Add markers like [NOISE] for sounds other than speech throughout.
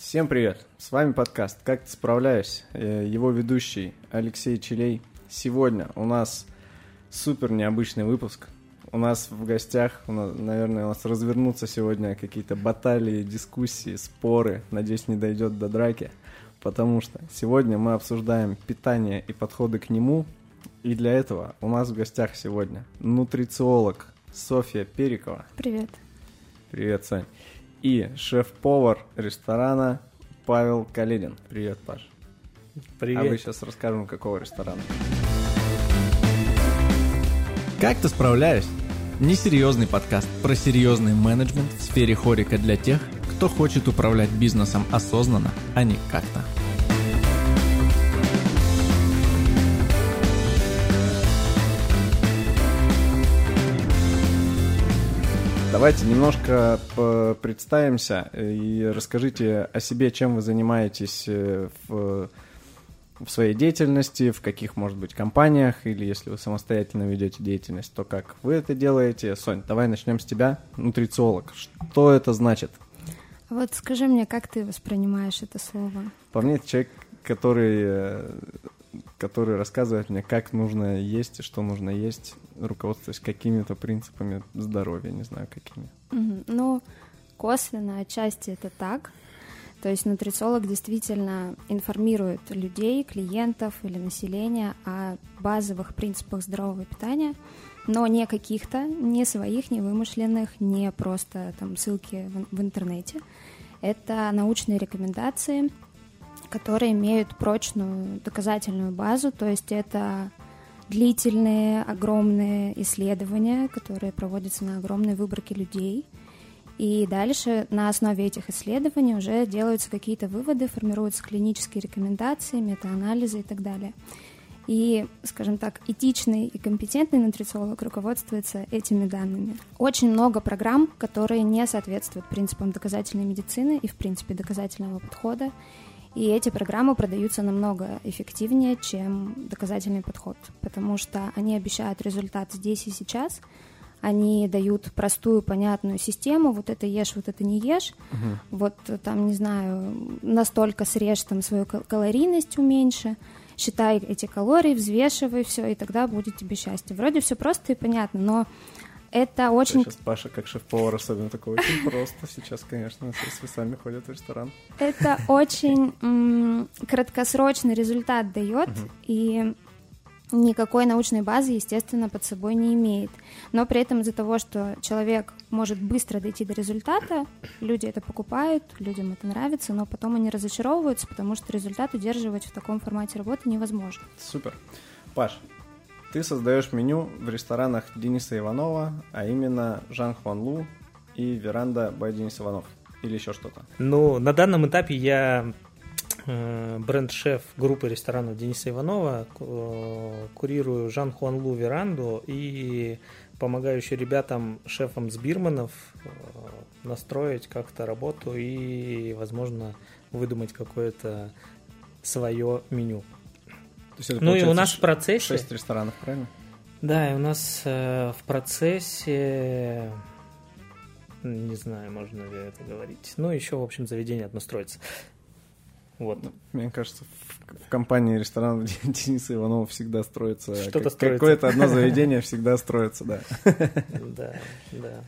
Всем привет! С вами подкаст «Как ты справляешься?» Э, Его ведущий Алексей Челей. Сегодня у нас супер необычный выпуск. У нас в гостях, у нас, наверное, у нас развернутся сегодня какие-то баталии, дискуссии, споры. Надеюсь, не дойдет до драки. Потому что сегодня мы обсуждаем питание и подходы к нему. И для этого у нас в гостях сегодня нутрициолог Софья Перикова. Привет. Привет, Сань. И шеф-повар ресторана Павел Каледин. Привет, Паш. Привет. А вы сейчас расскажем, какого ресторана. Как ты справляешься? Несерьезный подкаст про серьезный менеджмент в сфере хорика для тех, кто хочет управлять бизнесом осознанно, а не как-то. Давайте немножко представимся и расскажите о себе, чем вы занимаетесь э, в, в своей деятельности, в каких, может быть, компаниях, или если вы самостоятельно ведете деятельность, то как вы это делаете. Сонь, давай начнем с тебя, нутрициолог. Что это значит? Вот скажи мне, как ты воспринимаешь это слово? По мне, это человек, который, э, который рассказывает мне, как нужно есть и что нужно есть, руководствуясь какими-то принципами здоровья, не знаю, какими. Ну, косвенно, отчасти это так. То есть нутрициолог действительно информирует людей, клиентов или населения о базовых принципах здорового питания, но не каких-то, не своих, не вымышленных, не просто там ссылки в интернете. Это научные рекомендации, которые имеют прочную доказательную базу, то есть это длительные, огромные исследования, которые проводятся на огромной выборке людей. И дальше на основе этих исследований уже делаются какие-то выводы, формируются клинические рекомендации, метаанализы и так далее. И, скажем так, этичный и компетентный нутрициолог руководствуется этими данными. Очень много программ, которые не соответствуют принципам доказательной медицины и, в принципе, доказательного подхода. И эти программы продаются намного эффективнее, чем доказательный подход, потому что они обещают результат здесь и сейчас, они дают простую, понятную систему, вот это ешь, вот это не ешь, вот там, не знаю, настолько срежь там свою кал- калорийность уменьши, считай эти калории, взвешивай все, и тогда будет тебе счастье. Вроде все просто и понятно, но это очень Сейчас Паша, как шеф-повар, особенно такой очень просто сейчас, конечно, с весами ходят в ресторан. Это очень м, краткосрочный результат дает, и никакой научной базы, естественно, под собой не имеет. Но при этом из-за того, что человек может быстро дойти до результата, люди это покупают, людям это нравится, но потом они разочаровываются, потому что результат удерживать в таком формате работы невозможно. Супер. Паш, ты создаешь меню в ресторанах Дениса Иванова, а именно Жан Хуан Лу и Веранда Бай Денис Иванов. Или еще что-то. Ну, на данном этапе я э, бренд-шеф группы ресторанов Дениса Иванова, э, курирую Жан Хуан Лу Веранду и помогающий ребятам, шефам с Бирманов э, настроить как-то работу и, возможно, выдумать какое-то свое меню. Есть это Ну и у нас в процессе... Шесть ресторанов, правильно? Да, и у нас э, в процессе, не знаю, можно ли это говорить, но еще, в общем, заведение одно строится. Вот. Мне кажется, в, в компании ресторанов [LAUGHS] Дениса Иванова всегда строится... Что-то как- строится. Какое-то одно заведение [LAUGHS] всегда строится, да. Да, да.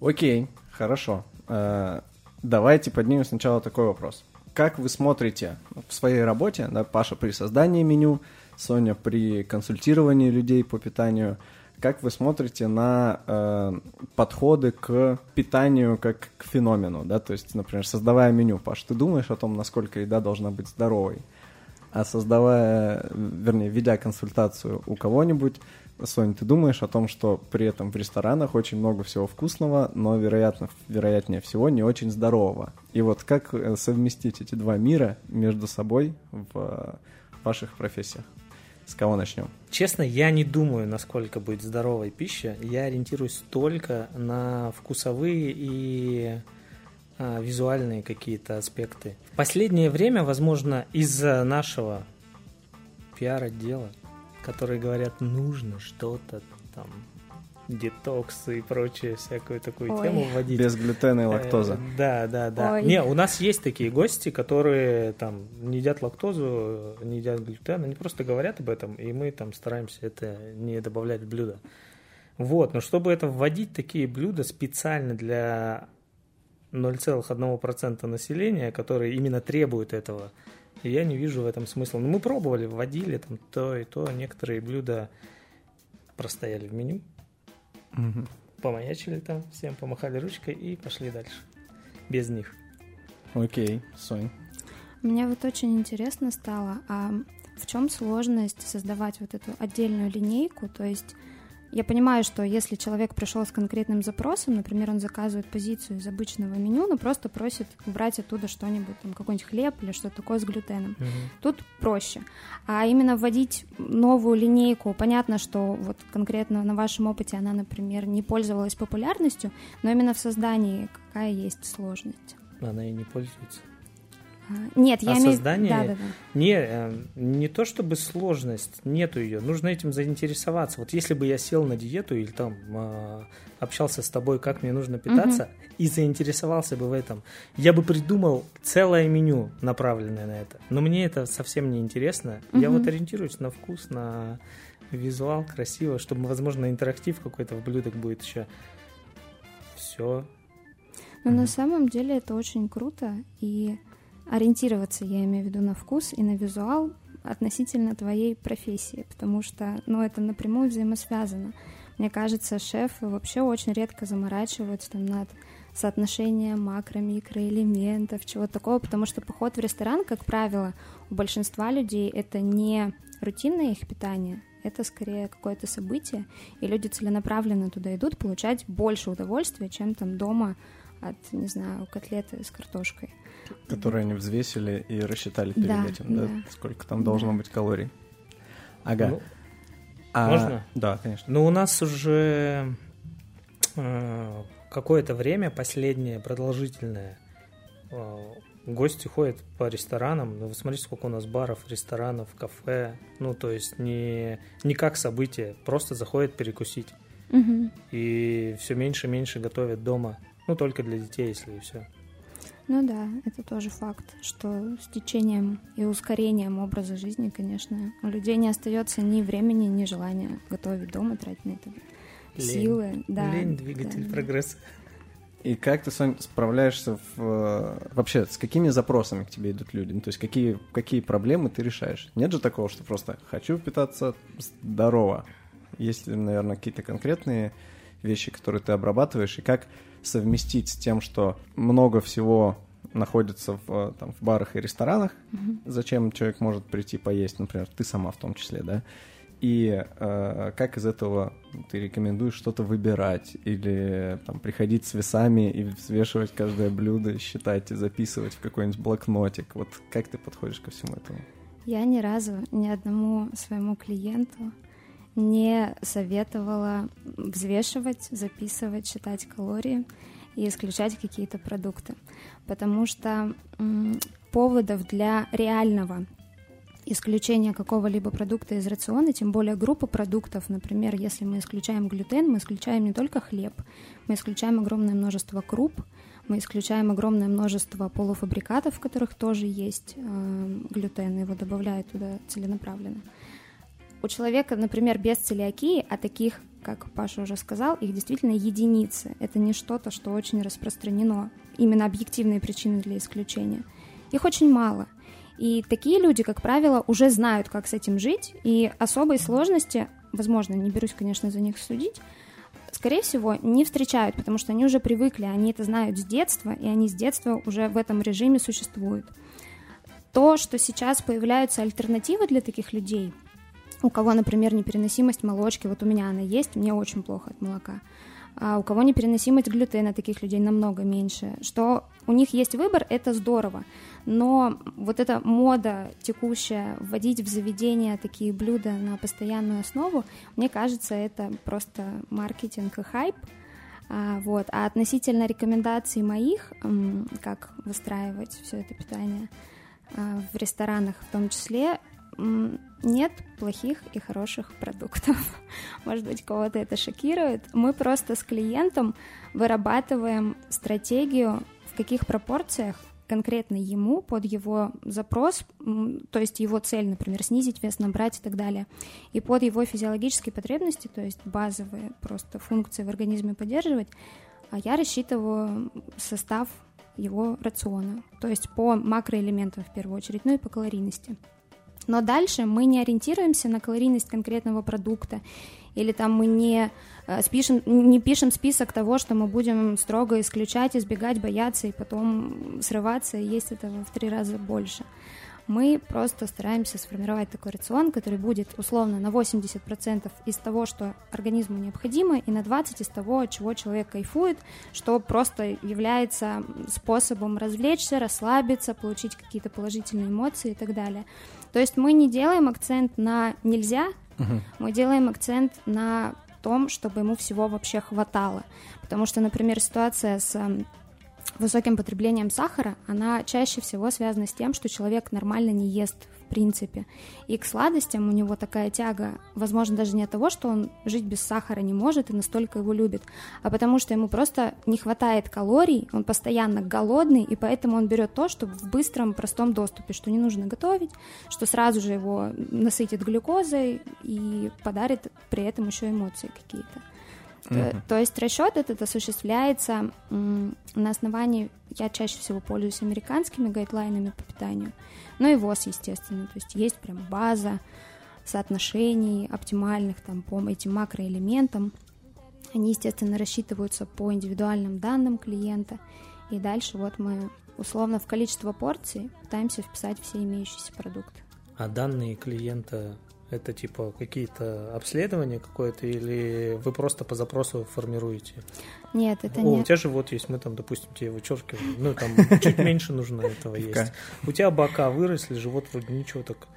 Окей, хорошо. Э, Давайте поднимем сначала такой вопрос. Как вы смотрите в своей работе, да, Паша при создании меню, Соня при консультировании людей по питанию, как вы смотрите на э, подходы к питанию как к феномену, да, то есть, например, создавая меню, Паш, ты думаешь о том, насколько еда должна быть здоровой, а создавая, вернее, ведя консультацию у кого-нибудь, Соня, ты думаешь о том, что при этом в ресторанах очень много всего вкусного, но, вероятно, вероятнее всего, не очень здорового. И вот как э, совместить эти два мира между собой в э, ваших профессиях? С кого начнем? Честно, я не думаю, насколько будет здоровой пища. Я ориентируюсь только на вкусовые и а, визуальные какие-то аспекты. В последнее время, возможно, из-за нашего пиар-отдела, которые говорят, нужно что-то там детокс и прочее, всякую такую Ой. тему вводить. Без глютена и лактозы. Э, Да, да, да. Ой. Не, у нас есть такие гости, которые там не едят лактозу, не едят глютен, они просто говорят об этом, и мы там стараемся это не добавлять в блюдо. Вот, но чтобы это вводить такие блюда специально для 0,1% населения, которые именно требуют этого, я не вижу в этом смысла. Ну, мы пробовали, вводили там то и то, некоторые блюда простояли в меню, Мгм. помаячили там, всем помахали ручкой и пошли дальше. Без них. Окей, Сонь. Мне вот очень интересно стало, а в чем сложность создавать вот эту отдельную линейку? То есть я понимаю, что если человек пришел с конкретным запросом, например, он заказывает позицию из обычного меню, но просто просит убрать оттуда что-нибудь, там какой-нибудь хлеб или что-то такое с глютеном. Тут проще. А именно вводить новую линейку, понятно, что вот конкретно на вашем опыте она, например, не пользовалась популярностью, но именно в создании какая есть сложность? Она и не пользуется. А, Нет, я А имею... создание- Да, да, да. Не, э, не то чтобы сложность, нету ее, нужно этим заинтересоваться. Вот если бы я сел на диету или там э, общался с тобой, как мне нужно питаться, и заинтересовался бы в этом, я бы придумал целое меню, направленное на это. Но мне это совсем не интересно. Я Мгм. вот ориентируюсь на вкус, на визуал, красиво, чтобы, возможно, интерактив какой-то в блюдах будет еще. Все. Но Мгм. на самом деле это очень круто, и ориентироваться, я имею в виду, на вкус и на визуал относительно твоей профессии, потому что, ну, это напрямую взаимосвязано. Мне кажется, шефы вообще очень редко заморачиваются там над соотношением макро-микроэлементов, чего такого, потому что поход в ресторан, как правило, у большинства людей это не рутинное их питание, это скорее какое-то событие, и люди целенаправленно туда идут получать больше удовольствия, чем там дома от, не знаю, котлеты с картошкой. Которые они взвесили и рассчитали перед Да, этим, да? да. Сколько там должно Да. быть калорий. Ага. Ну, А, можно? Да, конечно. Ну, у нас уже э, какое-то время, последнее, продолжительное, э, гости ходят по ресторанам. Ну, вы смотрите, сколько у нас баров, ресторанов, кафе. Ну, то есть не, не как событие, просто заходят перекусить. Мгм. И все меньше и меньше готовят дома. Ну, только для детей, если и все. Ну да, это тоже факт, что с течением и ускорением образа жизни, конечно, у людей не остается ни времени, ни желания готовить дома, тратить на это Лень. силы. Да, Лень, двигатель да. прогресса. И как ты, Сонь, справляешься в, э, вообще, с какими запросами к тебе идут люди? Ну, то есть какие, какие проблемы ты решаешь? Нет же такого, что просто хочу питаться здорово. Есть ли, наверное, какие-то конкретные вещи, которые ты обрабатываешь, и как совместить с тем, что много всего находится в, э, там, в барах и ресторанах, Мгм. зачем человек может прийти поесть, например, ты сама в том числе, да? И э, как из этого ты рекомендуешь что-то выбирать или там приходить с весами и взвешивать каждое блюдо, считать и записывать в какой-нибудь блокнотик? Вот как ты подходишь ко всему этому? Я ни разу ни одному своему клиенту не советовала взвешивать, записывать, считать калории и исключать какие-то продукты, потому что поводов для реального исключения какого-либо продукта из рациона, тем более группа продуктов, например, если мы исключаем глютен, мы исключаем не только хлеб, мы исключаем огромное множество круп, мы исключаем огромное множество полуфабрикатов, в которых тоже есть э, глютен, его добавляют туда целенаправленно. У человека, например, без целиакии, а таких, как Паша уже сказал, их действительно единицы. Это не что-то, что очень распространено. Именно объективные причины для исключения. Их очень мало. И такие люди, как правило, уже знают, как с этим жить, и особой сложности, возможно, не берусь, конечно, за них судить, скорее всего, не встречают, потому что они уже привыкли, они это знают с детства, и они с детства уже в этом режиме существуют. То, что сейчас появляются альтернативы для таких людей, у кого, например, непереносимость молочки, вот у меня она есть, мне очень плохо от молока, а у кого непереносимость глютена, таких людей намного меньше, что у них есть выбор, это здорово, но вот эта мода текущая, вводить в заведения такие блюда на постоянную основу, мне кажется, это просто маркетинг и хайп, а, вот. а относительно рекомендаций моих, как выстраивать все это питание а, в ресторанах в том числе, Нет плохих и хороших продуктов. [LAUGHS] Может быть, кого-то это шокирует. Мы просто с клиентом вырабатываем стратегию, в каких пропорциях конкретно ему, под его запрос, то есть его цель, например, снизить вес, набрать и так далее, и под его физиологические потребности, то есть базовые просто функции в организме поддерживать, а я рассчитываю состав его рациона, то есть по макроэлементам в первую очередь, ну и по калорийности. Но дальше мы не ориентируемся на калорийность конкретного продукта, или там мы не, э, спишем, не пишем список того, что мы будем строго исключать, избегать, бояться и потом срываться и есть этого в три раза больше мы просто стараемся сформировать такой рацион, который будет условно на 80% из того, что организму необходимо, и на 20% из того, от чего человек кайфует, что просто является способом развлечься, расслабиться, получить какие-то положительные эмоции и так далее. То есть мы не делаем акцент на нельзя, угу. мы делаем акцент на том, чтобы ему всего вообще хватало. Потому что, например, ситуация с высоким потреблением сахара, она чаще всего связана с тем, что человек нормально не ест в принципе. И к сладостям у него такая тяга, возможно, даже не от того, что он жить без сахара не может и настолько его любит, а потому что ему просто не хватает калорий, он постоянно голодный, и поэтому он берет то, что в быстром, простом доступе, что не нужно готовить, что сразу же его насытит глюкозой и подарит при этом еще эмоции какие-то. Mm-hmm. То есть расчет этот осуществляется на основании, я чаще всего пользуюсь американскими гайдлайнами по питанию, но и ВОЗ, естественно, то есть есть прям база соотношений оптимальных там по этим макроэлементам. Они, естественно, рассчитываются по индивидуальным данным клиента, и дальше вот мы условно в количество порций пытаемся вписать все имеющиеся продукты. А данные клиента это типа какие-то обследования какое-то или вы просто по запросу формируете? Нет, это О, не... у тебя же вот есть, мы там, допустим, тебе вычеркиваем, ну там [LAUGHS] чуть меньше нужно этого есть. У тебя бока выросли, живот вроде ничего так.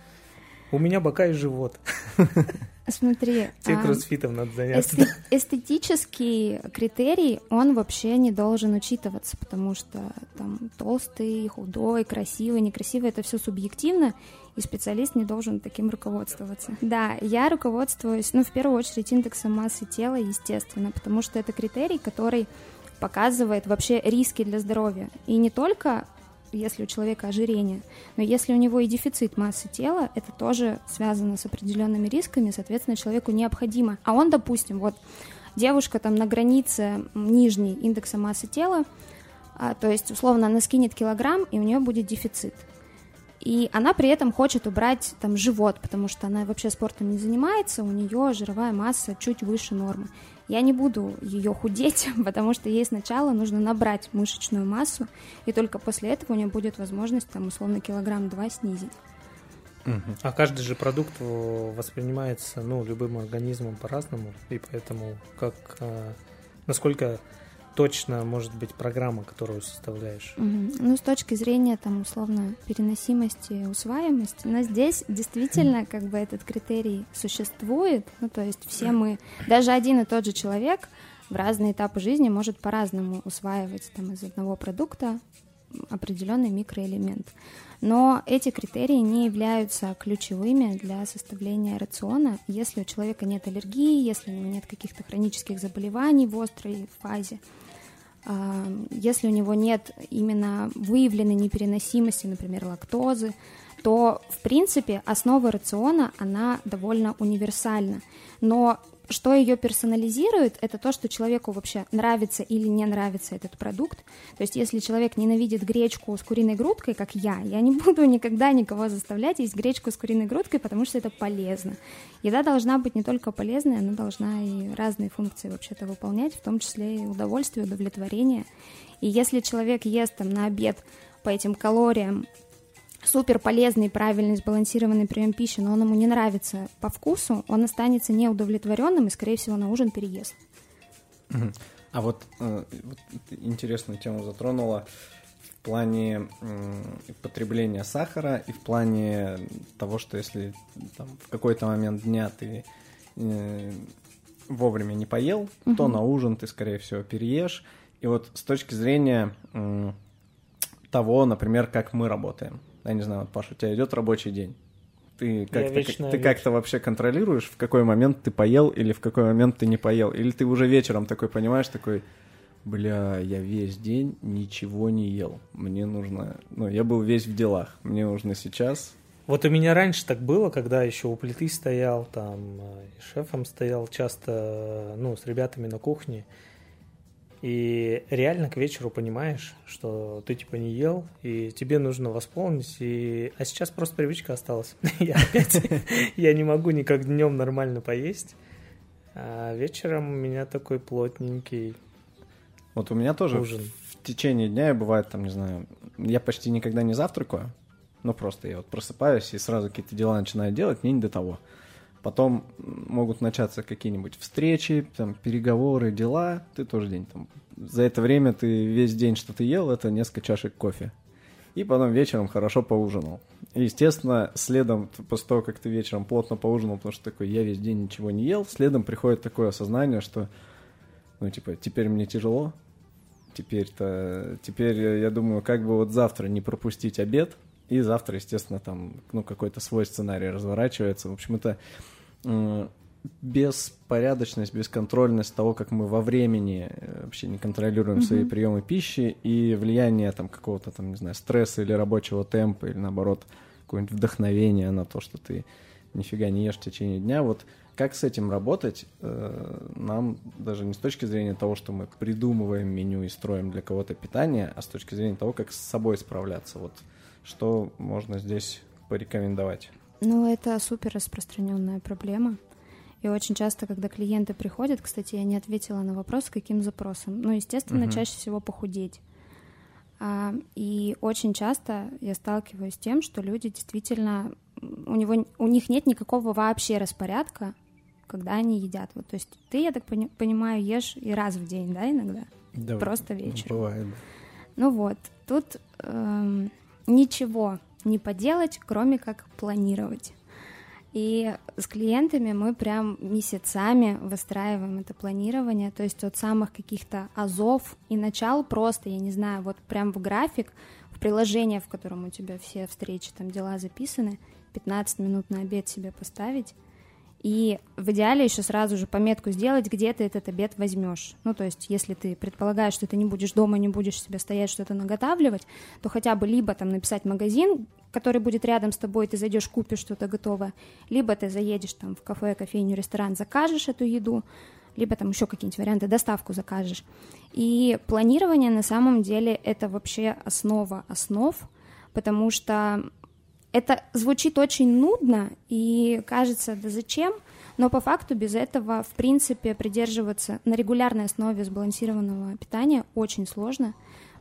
У меня бока и живот. [LAUGHS] Смотри. Тебе а, кроссфитом надо заняться. Эстетический критерий, он вообще не должен учитываться, потому что там толстый, худой, красивый, некрасивый, это все субъективно, и специалист не должен таким руководствоваться. Да, я руководствуюсь, ну, в первую очередь, индексом массы тела, естественно, потому что это критерий, который показывает вообще риски для здоровья. И не только если у человека ожирение. Но если у него и дефицит массы тела, это тоже связано с определенными рисками, соответственно, человеку необходимо. А он, допустим, вот девушка там на границе нижней индекса массы тела, а, то есть, условно, она скинет килограмм, и у нее будет дефицит. И она при этом хочет убрать там живот, потому что она вообще спортом не занимается, у нее жировая масса чуть выше нормы. Я не буду ее худеть, [LAUGHS] потому что ей сначала нужно набрать мышечную массу, и только после этого у нее будет возможность там условно килограмм-два снизить. А каждый же продукт воспринимается ну, любым организмом по-разному, и поэтому как а, насколько точно может быть программа, которую составляешь? Угу. Ну, с точки зрения, там, условно, переносимости, усваиваемости, но здесь действительно как бы этот критерий существует, ну, то есть все мы, даже один и тот же человек в разные этапы жизни может по-разному усваивать там из одного продукта определенный микроэлемент. Но эти критерии не являются ключевыми для составления рациона, если у человека нет аллергии, если у него нет каких-то хронических заболеваний в острой фазе. А, если у него нет именно выявленной непереносимости, например, лактозы, то, в принципе, основа рациона, она довольно универсальна. Но что ее персонализирует, это то, что человеку вообще нравится или не нравится этот продукт. То есть, если человек ненавидит гречку с куриной грудкой, как я, я не [LAUGHS] буду никогда никого заставлять есть гречку с куриной грудкой, потому что это полезно. Еда должна быть не только полезной, она должна и разные функции вообще-то выполнять, в том числе и удовольствие, удовлетворение. И если человек ест там на обед по этим калориям супер полезный, правильный, сбалансированный прием пищи, но он ему не нравится по вкусу, он останется неудовлетворенным и, скорее всего, на ужин переест. А вот, э, вот интересную тему затронула в плане потребления сахара и в плане того, что если там, в какой-то момент дня ты э, вовремя не поел, угу. то на ужин ты, скорее всего, переешь. И вот с точки зрения э, того, например, как мы работаем, я не знаю, вот, Паша, у тебя идет рабочий день. Ты как-то, вечно ты как-то вообще контролируешь, в какой момент ты поел или в какой момент ты не поел? Или ты уже вечером такой понимаешь, такой, бля, я весь день ничего не ел. Мне нужно... Ну, я был весь в делах. Мне нужно сейчас... Вот у меня раньше так было, когда еще у плиты стоял, там, э, шефом стоял часто, э, ну, с ребятами на кухне. И реально к вечеру понимаешь, что ты типа не ел, и тебе нужно восполнить. И... А сейчас просто привычка осталась. [LAUGHS] Я опять, [LAUGHS] я не могу никак днем нормально поесть. А вечером у меня такой плотненький Вот у меня тоже ужин. в течение дня бывает, там, не знаю, я почти никогда не завтракаю, ну, просто я вот просыпаюсь и сразу какие-то дела начинаю делать, мне не до того. Потом могут начаться какие-нибудь встречи, там, переговоры, дела, ты тоже день там. За это время ты весь день, что ты ел, это несколько чашек кофе. И потом вечером хорошо поужинал. И, естественно, следом, после того, как ты вечером плотно поужинал, потому что такой, я весь день ничего не ел, следом приходит такое осознание, что, ну, типа, теперь мне тяжело, теперь-то, теперь я думаю, как бы вот завтра не пропустить обед, и завтра, естественно, там, ну, какой-то свой сценарий разворачивается. В общем, это м, беспорядочность, бесконтрольность того, как мы во времени э, вообще не контролируем свои приемы пищи и влияние там какого-то там, не знаю, стресса или рабочего темпа, или наоборот, какое-нибудь вдохновение на то, что ты нифига не ешь в течение дня. Вот как с этим работать, э, нам даже не с точки зрения того, что мы придумываем меню и строим для кого-то питание, а с точки зрения того, как с собой справляться. Вот что можно здесь порекомендовать? Ну, это супер распространенная проблема. И очень часто, когда клиенты приходят, кстати, я не ответила на вопрос, каким запросом. Ну, естественно, Мгм. чаще всего похудеть. А, и очень часто я сталкиваюсь с тем, что люди действительно у него у них нет никакого вообще распорядка, когда они едят. Вот, то есть ты, я так пони- понимаю, ешь и раз в день, да, иногда? Просто вечером. Бывает. да. Ну вот, тут эм, ничего не поделать, кроме как планировать. И с клиентами мы прям месяцами выстраиваем это планирование, то есть от самых каких-то азов и начал просто, я не знаю, вот прям в график, в приложение, в котором у тебя все встречи, там дела записаны, 15 минут на обед себе поставить, и в идеале еще сразу же пометку сделать, где ты этот обед возьмешь. Ну, то есть, если ты предполагаешь, что ты не будешь дома, не будешь себе стоять что-то наготавливать, то хотя бы либо там написать магазин, который будет рядом с тобой, ты зайдешь, купишь что-то готовое, либо ты заедешь там в кафе, кофейню, ресторан, закажешь эту еду, либо там еще какие-нибудь варианты, доставку закажешь. И планирование на самом деле это вообще основа основ, потому что это звучит очень нудно и кажется, да зачем, но по факту без этого, в принципе, придерживаться на регулярной основе сбалансированного питания очень сложно,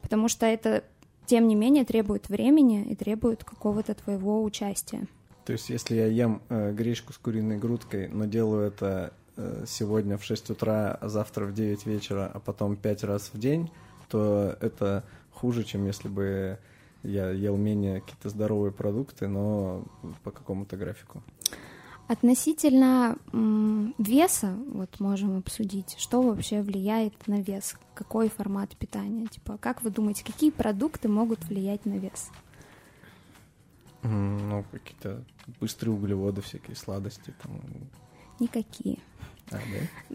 потому что это, тем не менее, требует времени и требует какого-то твоего участия. То есть, если я ем э, гречку с куриной грудкой, но делаю это э, сегодня в 6 утра, а завтра в 9 вечера, а потом 5 раз в день, то это хуже, чем если бы я ел менее какие-то здоровые продукты, но по какому-то графику. Относительно веса, вот можем обсудить, что вообще влияет на вес, какой формат питания, типа, как вы думаете, какие продукты могут влиять на вес? Ну, какие-то быстрые углеводы, всякие сладости. Там. Никакие. А, да?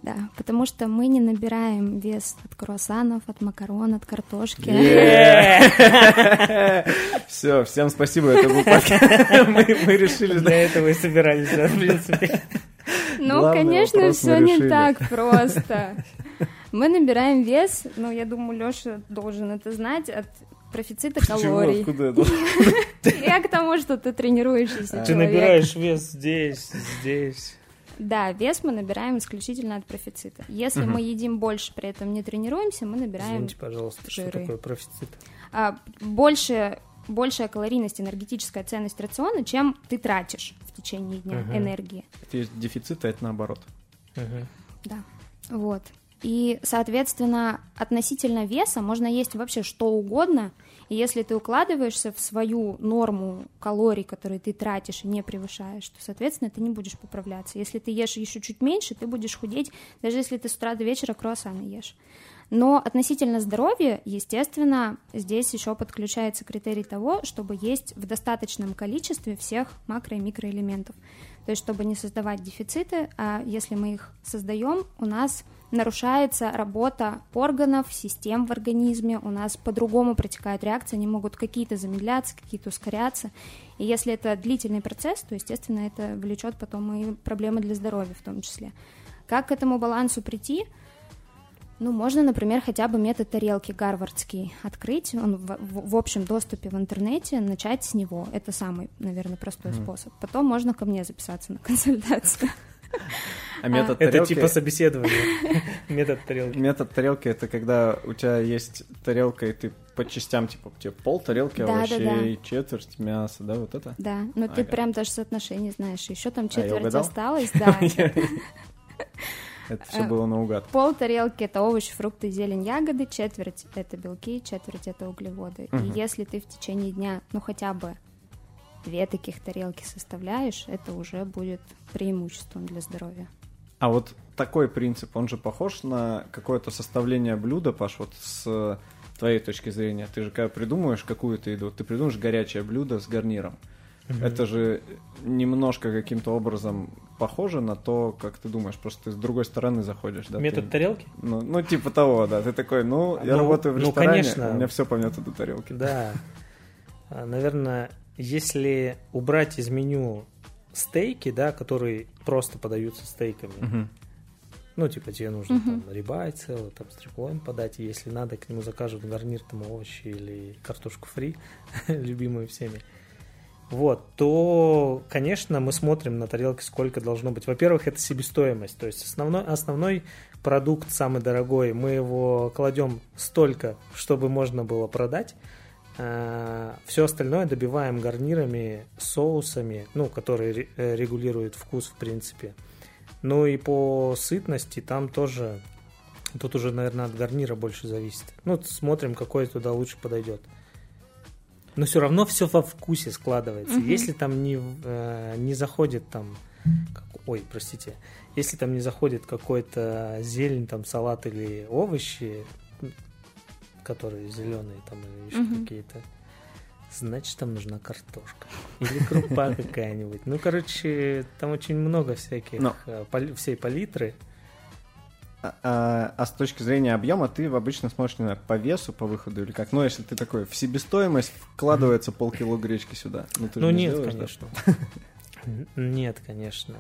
Да, потому что мы не набираем вес от круассанов, от макарон, от картошки. Все, всем спасибо, это был. [LAUGHS] Мы решили... Для этого и собирались, в принципе. Ну, конечно, все не так просто. Мы набираем вес, ну, я думаю, Леша должен это знать, от профицита калорий. Откуда это? [LAUGHS] Я к тому, что ты тренирующийся Ты человек. набираешь вес здесь, здесь. Да, вес мы набираем исключительно от профицита. Если Мгм. мы едим больше, при этом не тренируемся, мы набираем Извините, пожалуйста, что жиры. такое профицит? а, больше, большая калорийность, энергетическая ценность рациона, чем ты тратишь в течение дня Мгм. энергии. Это есть дефицит, а это наоборот. Мгм. Да, вот. И, соответственно, относительно веса можно есть вообще что угодно, и если ты укладываешься в свою норму калорий, которые ты тратишь и не превышаешь, то, соответственно, ты не будешь поправляться. Если ты ешь еще чуть меньше, ты будешь худеть, даже если ты с утра до вечера круассаны ешь. Но относительно здоровья, естественно, здесь еще подключается критерий того, чтобы есть в достаточном количестве всех макро- и микроэлементов. То есть, чтобы не создавать дефициты, а если мы их создаем, у нас нарушается работа органов, систем в организме, у нас по-другому протекают реакции, они могут какие-то замедляться, какие-то ускоряться. И если это длительный процесс, то, естественно, это влечет потом и проблемы для здоровья в том числе. Как к этому балансу прийти? Ну, можно, например, хотя бы метод тарелки гарвардский открыть, он в, в, в общем доступе в интернете, начать с него. Это самый, наверное, простой mm. способ. Потом можно ко мне записаться на [LAUGHS] консультацию. А метод а. тарелки... Это типа собеседование. [LAUGHS] Метод тарелки. Метод тарелки — это когда у тебя есть тарелка, и ты по частям, типа, тебе пол тарелки да, овощей, да, да. четверть мяса, да, вот это? Да, но ага. ты прям даже соотношение знаешь. Еще там а, четверть а, осталось, [LAUGHS] да. Это все было наугад. Пол тарелки это овощи, фрукты, зелень, ягоды, четверть это белки, четверть это углеводы. И если ты в течение дня, ну хотя бы две таких тарелки составляешь, это уже будет преимуществом для здоровья. А вот такой принцип, он же похож на какое-то составление блюда, Паш, вот с твоей точки зрения. Ты же когда придумываешь какую-то еду, ты придумаешь горячее блюдо с гарниром. Mm-hmm. Это же немножко каким-то образом похоже на то, как ты думаешь, просто ты с другой стороны заходишь, да? Метод ты, тарелки? Ну, ну, типа того, да. Ты такой, ну, я ну, работаю в ну, ресторане, конечно. у меня все по методу тарелки. Да. А, наверное, если убрать из меню стейки, да, которые просто подаются стейками. Угу. Ну, типа, тебе нужно угу. там рибай целый, там стриплойн подать, и если надо, к нему закажут гарнир, там овощи или картошку фри, [LAUGHS] любимую всеми. Вот, то, конечно, мы смотрим на тарелке, сколько должно быть. Во-первых, это себестоимость, то есть основной, основной продукт, самый дорогой, мы его кладем столько, чтобы можно было продать, Все остальное добиваем гарнирами, соусами, ну, которые э, регулируют вкус, в принципе. Ну и по сытности там тоже, тут уже, наверное, от гарнира больше зависит. Ну, смотрим, какой туда лучше подойдет. Но все равно все во вкусе складывается. Угу. Если там не, э, не заходит там, как, ой, простите, если там не заходит какой-то зелень, там салат или овощи, которые зеленые там или еще угу. какие-то. Значит, там нужна картошка. Или крупа [LAUGHS] какая-нибудь. Ну, короче, там очень много всяких, Но. Э, поли, всей палитры. А, а, а с точки зрения объема ты обычно смотришь не знаю, по весу, по выходу или как? Ну, если ты такой в себестоимость вкладывается полкило гречки сюда. Ну, ну не нет, сделаешь, конечно. [LAUGHS] Нет, конечно.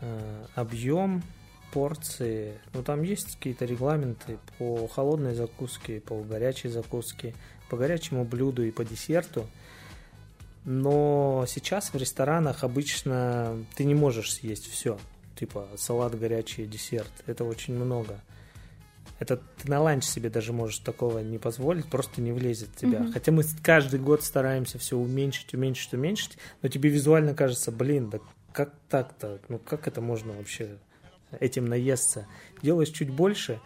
Э, объем порции. Ну, там есть какие-то регламенты по холодной закуске, по горячей закуске, по горячему блюду и по десерту. Но сейчас в ресторанах обычно ты не можешь съесть все. Типа салат, горячий, десерт. Это очень много. Это ты на ланч себе даже можешь такого не позволить, просто не влезет в тебя. Mm-hmm. Хотя мы каждый год стараемся все уменьшить, уменьшить, уменьшить, но тебе визуально кажется, блин, да как так-то? Ну как это можно вообще этим наесться. Делаешь чуть больше,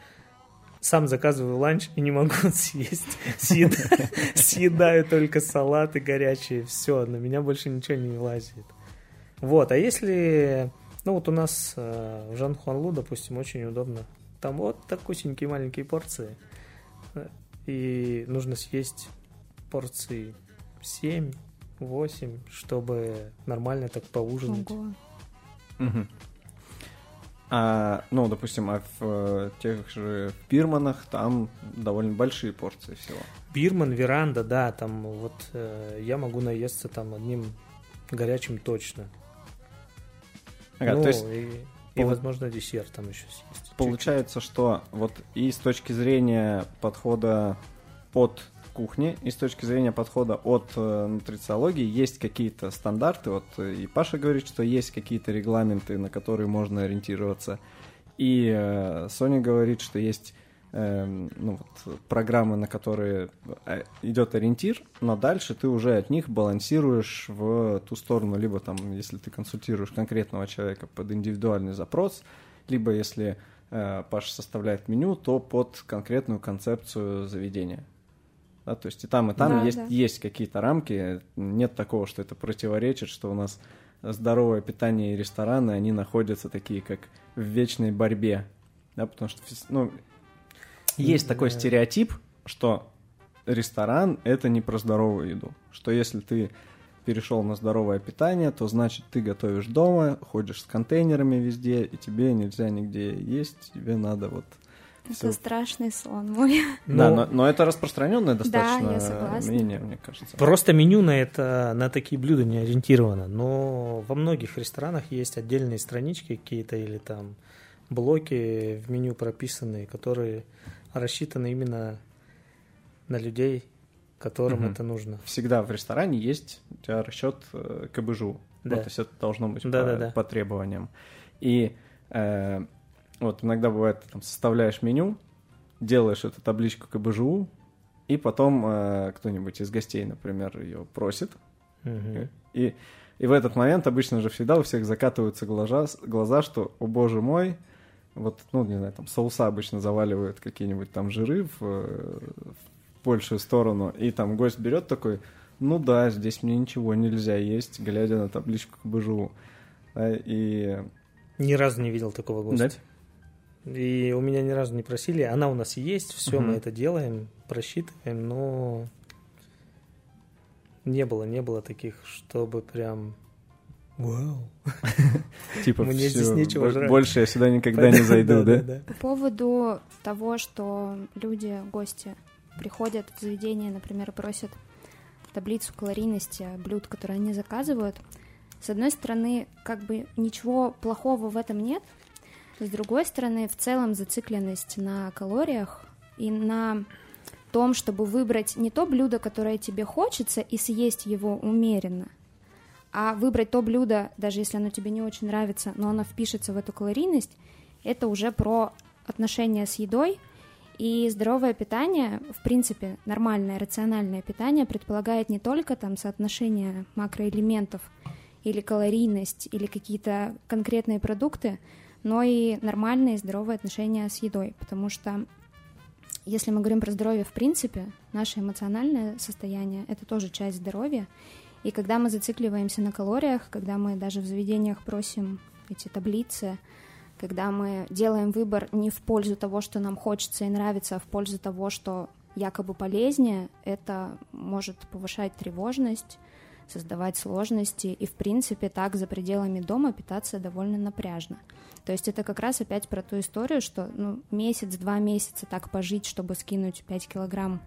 сам заказываю ланч и не могу [LAUGHS] съесть. Съедаю, [LAUGHS] съедаю только салаты горячие, все, на меня больше ничего не влазит. Вот, а если, ну вот у нас э, в Жан Хуанлу, допустим, очень удобно. Там вот такусенькие маленькие порции. И нужно съесть порции 7-8, чтобы нормально так поужинать. Ого. Угу. А, ну, допустим, а в э, тех же бирманах там довольно большие порции всего. Бирман, веранда, да, там вот э, я могу наесться там одним горячим точно. Ага, ну, то есть... И, и, возможно, десерт там еще съесть. Получается, чуть-чуть. что вот и с точки зрения подхода от кухни и с точки зрения подхода от э, нутрициологии есть какие-то стандарты. Вот э, и Паша говорит, что есть какие-то регламенты, на которые можно ориентироваться. И э, Соня говорит, что есть э, ну, вот, программы, на которые э, идет ориентир, но дальше ты уже от них балансируешь в ту сторону, либо там, если ты консультируешь конкретного человека под индивидуальный запрос, либо если Паша составляет меню, то под конкретную концепцию заведения. Да, то есть и там, и там да, есть, да. есть какие-то рамки. Нет такого, что это противоречит, что у нас здоровое питание и рестораны, они находятся такие, как в вечной борьбе. Да, потому что, ну, есть такой Да. стереотип, что ресторан это не про здоровую еду. Что если ты перешел на здоровое питание, то значит ты готовишь дома, ходишь с контейнерами везде, и тебе нельзя нигде есть, тебе надо вот. Это всё. страшный сон мой. Да, Ну, но, но это распространенное Да, достаточно согласна. мнение, мне кажется. Просто меню на это, на такие блюда не ориентировано, но во многих ресторанах есть отдельные странички какие-то или там блоки в меню прописанные, которые рассчитаны именно на людей, которым Мгм. это нужно. Всегда в ресторане есть у тебя расчет э, КБЖУ. Да. Ну, то есть это должно быть Да, по, да, да. по требованиям. И э, вот иногда бывает, ты там составляешь меню, делаешь эту табличку КБЖУ, и потом э, кто-нибудь из гостей, например, ее просит. Мгм. И, и в этот момент обычно же всегда у всех закатываются глаза, глаза, что, о боже мой, вот, ну, не знаю, там соуса обычно заваливают какие-нибудь там жиры в, э, в большую сторону, и там гость берет такой, ну да, здесь мне ничего нельзя есть, глядя на табличку КБЖУ. Да, и... Ни разу не видел такого гостя. И у меня ни разу не просили. Она у нас есть, все, Мгм. мы это делаем, просчитываем, но не было, не было таких, чтобы прям Вау. [LAUGHS] Типа, Мне здесь нечего жрать. Больше я сюда никогда не зайду, да? По поводу того, что люди, гости, приходят в заведение, например, просят таблицу калорийности блюд, которые они заказывают. С одной стороны, как бы ничего плохого в этом нет. С другой стороны, в целом зацикленность на калориях и на том, чтобы выбрать не то блюдо, которое тебе хочется, и съесть его умеренно, а выбрать то блюдо, даже если оно тебе не очень нравится, но оно впишется в эту калорийность, это уже про отношения с едой. И здоровое питание, в принципе, нормальное, рациональное питание предполагает не только там соотношение макроэлементов или калорийность, или какие-то конкретные продукты, но и нормальные здоровые отношения с едой. Потому что если мы говорим про здоровье в принципе, наше эмоциональное состояние — это тоже часть здоровья. И когда мы зацикливаемся на калориях, когда мы даже в заведениях просим эти таблицы, когда мы делаем выбор не в пользу того, что нам хочется и нравится, а в пользу того, что якобы полезнее, это может повышать тревожность, создавать сложности, и, в принципе, так за пределами дома питаться довольно напряжно. То есть это как раз опять про ту историю, что ну, месяц-два месяца так пожить, чтобы скинуть 5 килограмм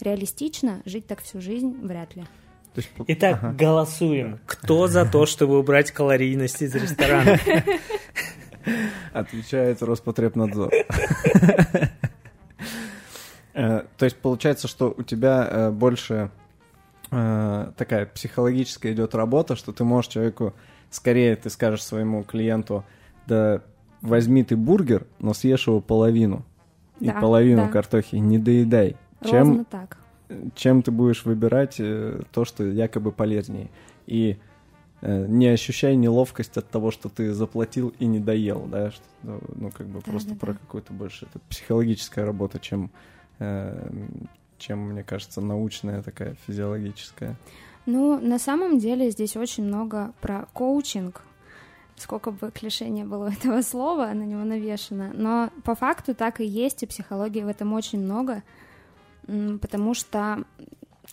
реалистично, жить так всю жизнь вряд ли. Есть, Итак, ага. голосуем. Кто за то, чтобы убрать калорийность из ресторана? [LAUGHS] Отвечает Роспотребнадзор. [LAUGHS] Э, То есть получается, что у тебя э, больше э, такая психологическая идет работа, что ты можешь человеку скорее ты скажешь своему клиенту, да возьми ты бургер, но съешь его половину. И Да, половину да. картохи не доедай. Ровно Чем, так. чем ты будешь выбирать э, то, что якобы полезнее. И э, не ощущай неловкость от того, что ты заплатил и не доел, да, что, ну, ну, как бы Да, просто да, про да. какую-то больше это психологическая работа, чем, э, чем, мне кажется, научная такая физиологическая. Ну, на самом деле здесь очень много про коучинг. Сколько бы клише не было этого [LAUGHS] слова, на него навешено. Но по факту так и есть, и психологии в этом очень много, потому что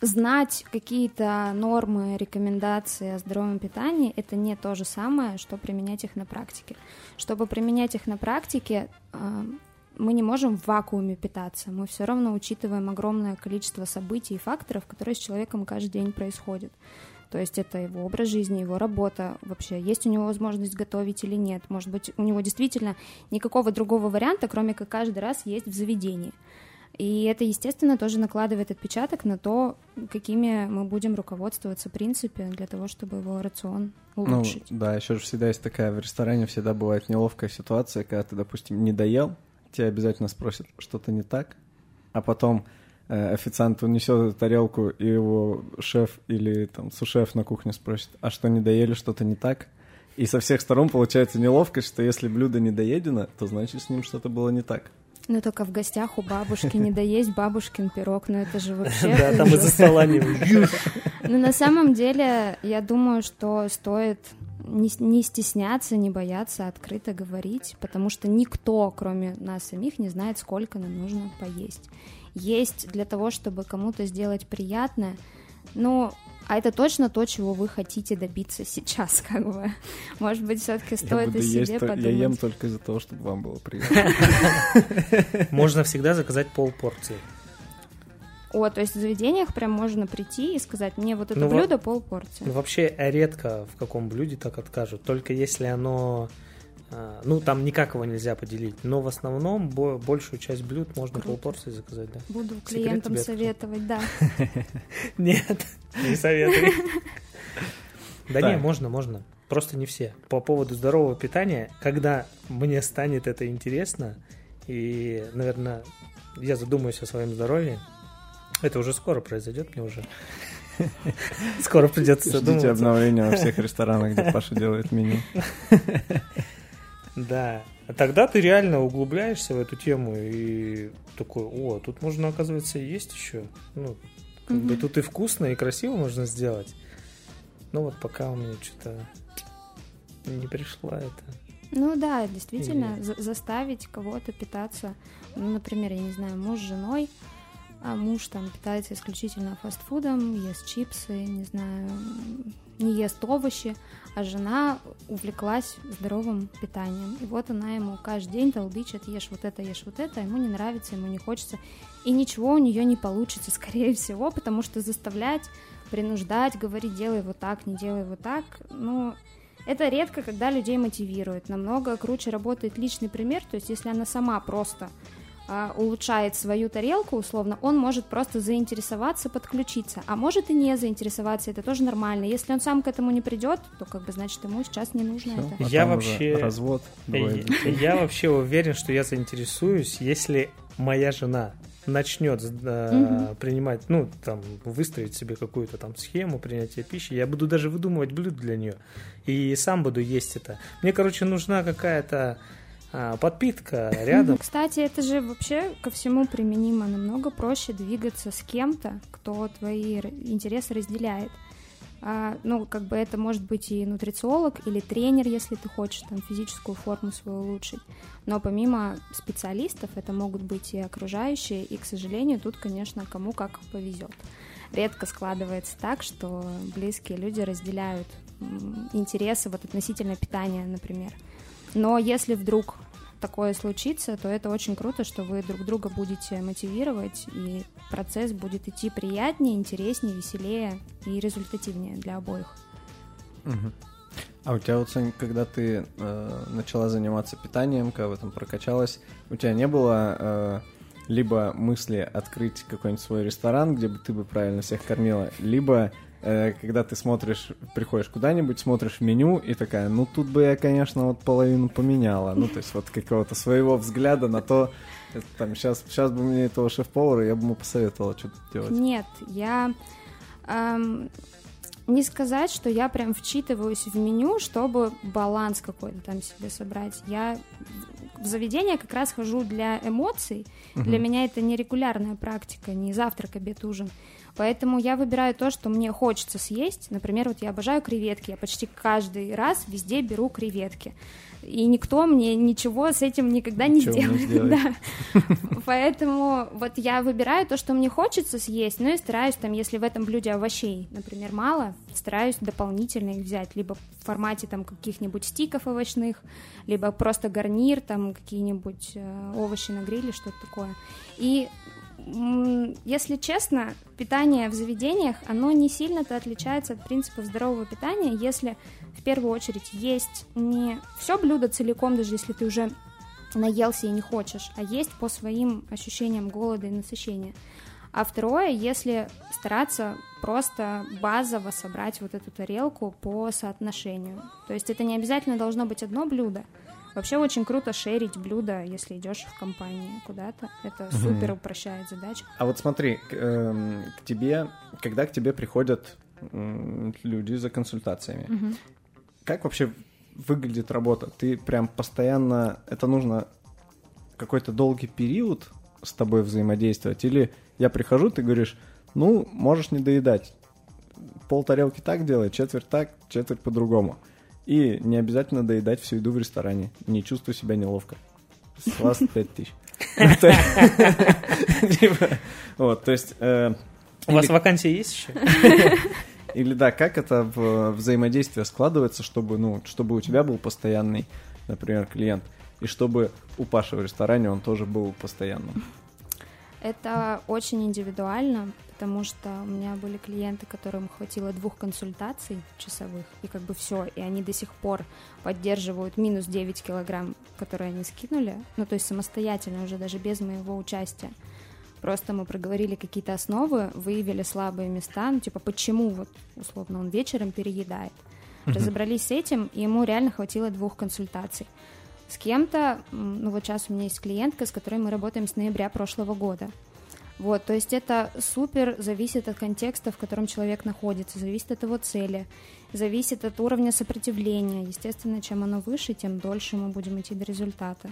знать какие-то нормы, рекомендации о здоровом питании — это не то же самое, что применять их на практике. Чтобы применять их на практике, а, мы не можем в вакууме питаться. Мы все равно учитываем огромное количество событий и факторов, которые с человеком каждый день происходят. То есть это его образ жизни, его работа, вообще есть у него возможность готовить или нет. Может быть, у него действительно никакого другого варианта, кроме как каждый раз есть в заведении. И это, естественно, тоже накладывает отпечаток на то, какими мы будем руководствоваться в принципе для того, чтобы его рацион улучшить. Ну, да, еще же всегда есть такая в ресторане, всегда бывает неловкая ситуация, когда ты, допустим, не доел, тебя обязательно спросят, что-то не так, а потом э, официант унесет тарелку, и его шеф или там сушеф на кухне спросит, а что, не доели, что-то не так? И со всех сторон получается неловкость, что если блюдо не доедено, то значит с ним что-то было не так. Но только в гостях у бабушки не доесть бабушкин пирог, ну это же вообще... Да, там из-за стола не Но на самом деле, я думаю, что стоит не, не стесняться, не бояться открыто говорить, потому что никто, кроме нас самих, не знает, сколько нам нужно поесть. Есть для того, чтобы кому-то сделать приятное, но а это точно то, чего вы хотите добиться сейчас, [LAUGHS] как бы. Может быть, все-таки стоит о себе есть, подумать. Я ем только из-за того, чтобы вам было [LAUGHS] приятно. [LAUGHS] Можно всегда заказать полпорции. О, то есть в заведениях прям можно прийти и сказать, мне вот это ну, блюдо полпорции. Ну, вообще редко в каком блюде так откажут, только если оно а, ну, там никак его нельзя поделить, но в основном большую часть блюд можно Круто. полпорции заказать, да. Буду клиентам советовать, да. [LAUGHS] Нет, не советую. [LAUGHS] Да не, можно, можно. Просто не все. По поводу здорового питания, когда мне станет это интересно, и, наверное, я задумаюсь о своем здоровье, это уже скоро произойдет, мне уже. [LAUGHS] Скоро придется задуматься. Ждите обновления во всех [LAUGHS] ресторанах, где Паша делает меню. [LAUGHS] Да. А тогда ты реально углубляешься в эту тему и такой, о, тут можно, оказывается, есть еще. Ну, как бы тут и вкусно, и красиво можно сделать. Ну вот пока у меня что-то не пришла это. Ну да, действительно, за- заставить кого-то питаться, ну, например, я не знаю, муж с женой, а муж там питается исключительно фастфудом, ест чипсы, не знаю, не ест овощи, а жена увлеклась здоровым питанием. И вот она ему каждый день толдычит, ешь вот это, ешь вот это, ему не нравится, ему не хочется. И ничего у нее не получится, [LAUGHS] скорее всего, потому что заставлять, принуждать, говорить, делай вот так, не делай вот так, ну, это редко, когда людей мотивирует. Намного круче работает личный пример, то есть если она сама просто улучшает свою тарелку, условно, он может просто заинтересоваться, подключиться, а может и не заинтересоваться, это тоже нормально. Если он сам к этому не придет, то как бы значит ему сейчас не нужно Все, это. Я вообще развод. Я, я вообще уверен, что я заинтересуюсь, если моя жена начнет э, принимать, ну, там, выстроить себе какую-то там схему принятия пищи, я буду даже выдумывать блюд для нее. И сам буду есть это. Мне, короче, нужна какая-то а, подпитка рядом. Кстати, это же вообще ко всему применимо. Намного проще двигаться с кем-то, кто твои интересы разделяет. А, ну, как бы это может быть и нутрициолог, или тренер, если ты хочешь там физическую форму свою улучшить. Но помимо специалистов, это могут быть и окружающие, и, к сожалению, тут, конечно, кому как повезет. Редко складывается так, что близкие люди разделяют интересы вот относительно питания, например. Но если вдруг такое случится, то это очень круто, что вы друг друга будете мотивировать, и процесс будет идти приятнее, интереснее, веселее и результативнее для обоих. Угу. А у тебя вот, Соня, когда ты э, начала заниматься питанием, когда в этом прокачалась, у тебя не было э, либо мысли открыть какой-нибудь свой ресторан, где бы ты бы правильно всех кормила, либо когда ты смотришь, приходишь куда-нибудь, смотришь меню и такая, ну тут бы я, конечно, вот половину поменяла. Ну, то есть вот какого-то своего взгляда на то, там, сейчас, сейчас бы мне этого шеф-повара, я бы ему посоветовала что-то делать. Нет, я... Эм, не сказать, что я прям вчитываюсь в меню, чтобы баланс какой-то там себе собрать. Я в заведение как раз хожу для эмоций. Угу. Для меня это не регулярная практика, не завтрак, обед, ужин. Поэтому я выбираю то, что мне хочется съесть. Например, вот я обожаю креветки. Я почти каждый раз везде беру креветки. И никто мне ничего с этим никогда ничего не [LAUGHS] сделает. Не да. Поэтому вот я выбираю то, что мне хочется съесть, ну и стараюсь там, если в этом блюде овощей, например, мало, стараюсь дополнительно их взять, либо в формате там каких-нибудь стиков овощных, либо просто гарнир, там какие-нибудь э, овощи на гриле, что-то такое. И если честно, питание в заведениях, оно не сильно-то отличается от принципов здорового питания, если в первую очередь есть не все блюдо целиком, даже если ты уже наелся и не хочешь, а есть по своим ощущениям голода и насыщения. А второе, если стараться просто базово собрать вот эту тарелку по соотношению. То есть это не обязательно должно быть одно блюдо, Вообще очень круто шерить блюда, если идешь в компании куда-то. Это угу. супер упрощает задачу. А вот смотри, к, э, к тебе, когда к тебе приходят э, люди за консультациями, угу. как вообще выглядит работа? Ты прям постоянно, это нужно какой-то долгий период с тобой взаимодействовать? Или я прихожу, ты говоришь, ну, можешь не доедать. Пол тарелки так делай, четверть так, четверть по-другому. И не обязательно доедать всю еду в ресторане. Не чувствуй себя неловко. С вас 5000. [LAUGHS] Типа, Вот, то есть... э, У вас вакансия есть еще? [LAUGHS] Или да, как это в взаимодействие складывается, чтобы, ну, чтобы у тебя был постоянный, например, клиент, и чтобы у Паши в ресторане он тоже был постоянным. Это очень индивидуально, потому что у меня были клиенты, которым хватило двух консультаций часовых, и как бы все, и они до сих пор поддерживают минус 9 килограмм, которые они скинули, ну то есть самостоятельно уже даже без моего участия. Просто мы проговорили какие-то основы, выявили слабые места, ну типа почему вот условно он вечером переедает. Разобрались с этим, и ему реально хватило двух консультаций. С кем-то, ну вот сейчас у меня есть клиентка, с которой мы работаем с ноября прошлого года. Вот, то есть это супер зависит от контекста, в котором человек находится, зависит от его цели, зависит от уровня сопротивления. Естественно, чем оно выше, тем дольше мы будем идти до результата.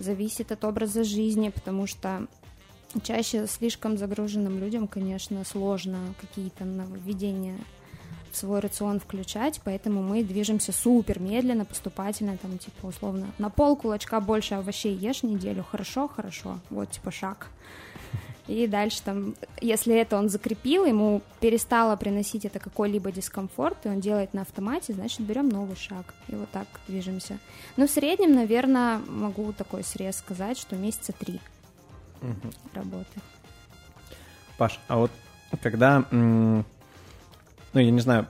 Зависит от образа жизни, потому что чаще слишком загруженным людям, конечно, сложно какие-то нововведения в свой рацион включать, поэтому мы движемся супер медленно, поступательно, там, типа, условно, на пол кулачка больше овощей ешь неделю, хорошо, хорошо, вот, типа, шаг. И дальше там, если это он закрепил, ему перестало приносить это какой-либо дискомфорт, и он делает на автомате, значит, берем новый шаг. И вот так движемся. Но в среднем, наверное, могу такой срез сказать, что месяца три работы. Паш, а вот когда, м, ну, я не знаю,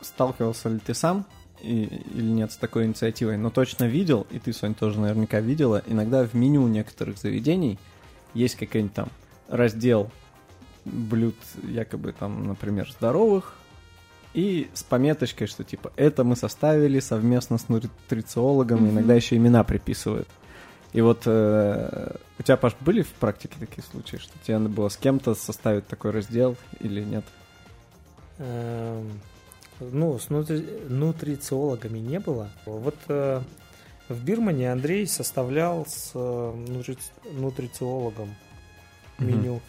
сталкивался ли ты сам и- или нет с такой инициативой, но точно видел, и ты, Сонь, тоже наверняка видела, иногда в меню некоторых заведений есть какой-нибудь там раздел блюд якобы там, например, здоровых, и с пометочкой, что типа это мы составили совместно с нутрициологом, Мгм. иногда еще имена приписывают. И вот э, у тебя, Паш, были в практике такие случаи, что тебе надо было с кем-то составить такой раздел или нет? Эм, Ну, с нутри- нутрициологами не было. Вот э, в Бирмане Андрей составлял с э, нутри- нутрициологом меню.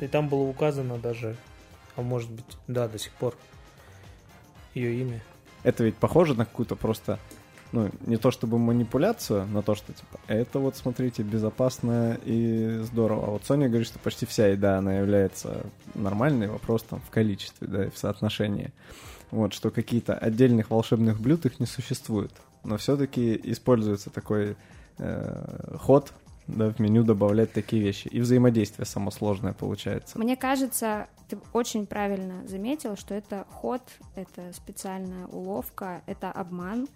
И там было указано даже, а может быть, да, до сих пор ее имя. Это ведь похоже на какую-то просто, ну, не то чтобы манипуляцию, на то, что, типа, это вот, смотрите, безопасно и здорово. А вот Соня говорит, что почти вся еда, она является нормальной, вопрос там в количестве, да, и в соотношении. Вот, что какие-то отдельных волшебных блюд их не существует. Но все-таки используется такой э, ход, да, в меню добавлять такие вещи. И взаимодействие само сложное получается. Мне кажется, ты очень правильно заметил, что это ход, это специальная уловка, это обман.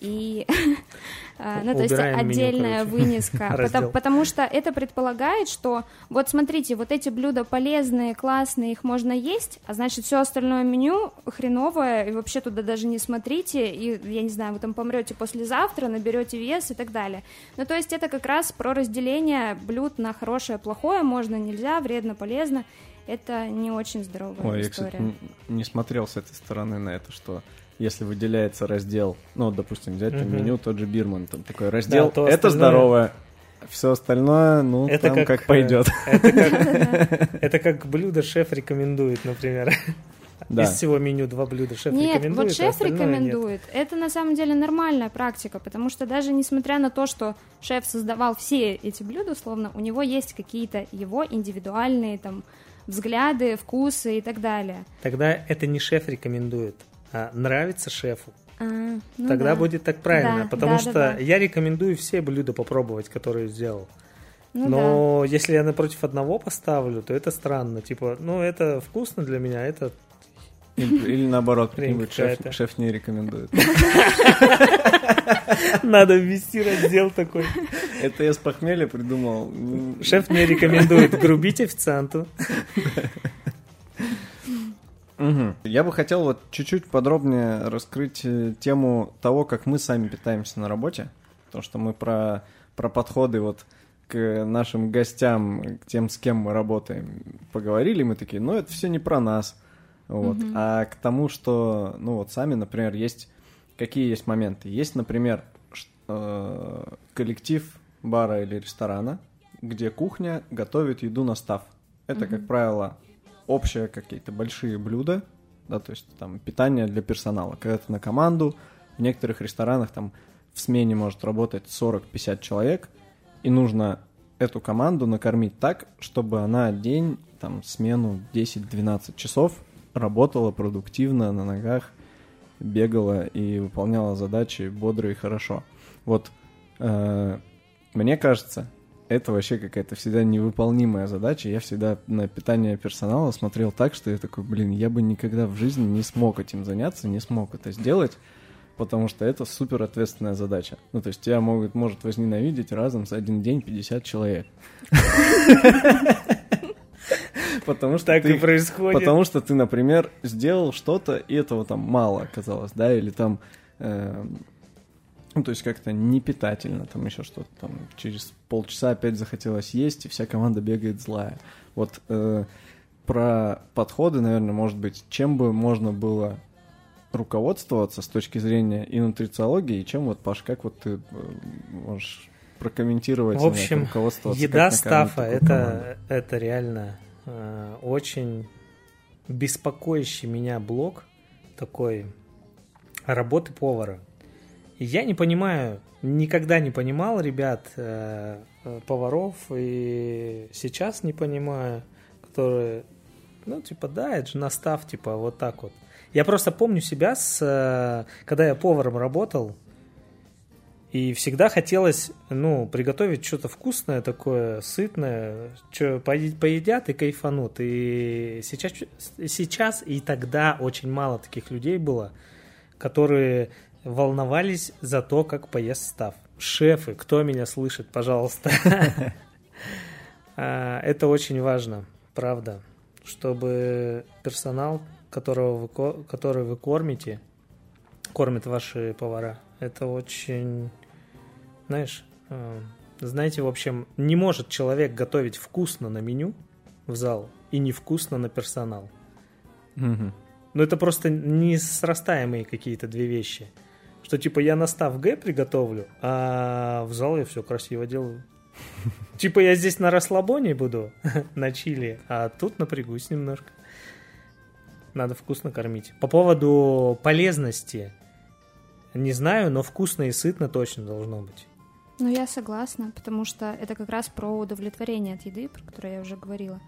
И, [LAUGHS] а, ну, то есть отдельная вынеска. [LAUGHS] Потому, потому что это предполагает, что вот смотрите, вот эти блюда полезные, классные, их можно есть, а значит, все остальное меню хреновое, и вообще туда даже не смотрите, и, я не знаю, вы там помрете послезавтра, наберете вес и так далее. Ну, то есть это как раз про разделение блюд на хорошее, плохое, можно, нельзя, вредно, полезно. Это не очень здоровая Ой, я, история. кстати, н- не смотрел с этой стороны на это, что если выделяется раздел, ну, допустим, взять там меню, тот же Бирман, там такой раздел, то это остальное- здоровое, все остальное, ну, Это там как, как, э, пойдет. [LAUGHS] Это как, [LAUGHS] это как блюдо шеф рекомендует, например. [LAUGHS] Да. Из всего меню два блюда шеф Нет, рекомендует, вот а шеф нет. рекомендует. Это на самом деле нормальная практика, потому что даже несмотря на то, что шеф создавал все эти блюда, условно, у него есть какие-то его индивидуальные там взгляды, вкусы и так далее. Тогда это не шеф рекомендует, а нравится шефу. А, ну Тогда да. будет так правильно, Да, потому да, что да, да. я рекомендую все блюда попробовать, которые сделал. Ну Но если я напротив одного поставлю, то это странно. Типа, ну это вкусно для меня, это Или, наоборот, шеф, не рекомендует. [LAUGHS] надо ввести раздел такой. Это я с похмелья придумал. М, Шеф не рекомендует [LAUGHS] грубить официанту. Мгм. Я бы хотел вот чуть-чуть подробнее раскрыть э, тему того, как мы сами питаемся на работе. Потому что мы про, про подходы вот к нашим гостям, к тем, с кем мы работаем, поговорили, мы такие, ну, это все не про нас. Вот. Мгм. А к тому, что, ну, вот сами, например, есть... Какие есть моменты? Есть, например, э, коллектив бара или ресторана, где кухня готовит еду на став. Это, как правило, общие какие-то большие блюда, да, то есть там питание для персонала. Когда ты на команду В некоторых ресторанах там в смене может работать 40-50 человек, и нужно эту команду накормить так, чтобы она день, там, смену 10-12 часов работала продуктивно на ногах, бегала и выполняла задачи бодро и хорошо. Вот э, мне кажется, это вообще какая-то всегда невыполнимая задача. Я всегда на питание персонала смотрел так, что я такой, блин, я бы никогда в жизни не смог этим заняться, не смог это сделать, потому что это супер ответственная задача. Ну, то есть тебя могут, может возненавидеть разом за один день 50 человек. Потому что Так ты, и происходит. Потому что ты, например, сделал что-то, и этого там мало оказалось, да, или там, э, ну, то есть как-то не питательно, там еще что-то, там через полчаса опять захотелось есть, и вся команда бегает злая. Вот э, про подходы, наверное, может быть, чем бы можно было руководствоваться с точки зрения и нутрициологии, и чем вот, Паш, как вот ты э, можешь прокомментировать В общем, руководствоваться? Еда стафа это, это реально э, очень беспокоящий меня блок такой работы повара. Я не понимаю, никогда не понимал ребят, э, э, поваров, и сейчас не понимаю, которые, ну, типа, да, это же настав, типа, вот так вот. Я просто помню себя, с, э, когда я поваром работал, и всегда хотелось, ну, приготовить что-то вкусное такое, сытное, что поедят и кайфанут. И сейчас, сейчас и тогда очень мало таких людей было, которые волновались за то, как поест став. Шефы, кто меня слышит, пожалуйста. [LAUGHS] А, Это очень важно, правда, чтобы персонал, которого вы, ко- который вы кормите, кормят ваши повара. Это очень, знаешь, э, знаете, в общем, не может человек готовить вкусно на меню в зал и невкусно на персонал. Мгм. Но это просто не срастаемые какие-то две вещи. Что типа я на став Г приготовлю, а в зал я все красиво делаю. [LAUGHS] Типа я здесь на расслабоне буду, [LAUGHS] на чили, а тут напрягусь немножко. Надо вкусно кормить. По поводу полезности, не знаю, но вкусно и сытно точно должно быть. Ну, я согласна, потому что это как раз про удовлетворение от еды, про которое я уже говорила.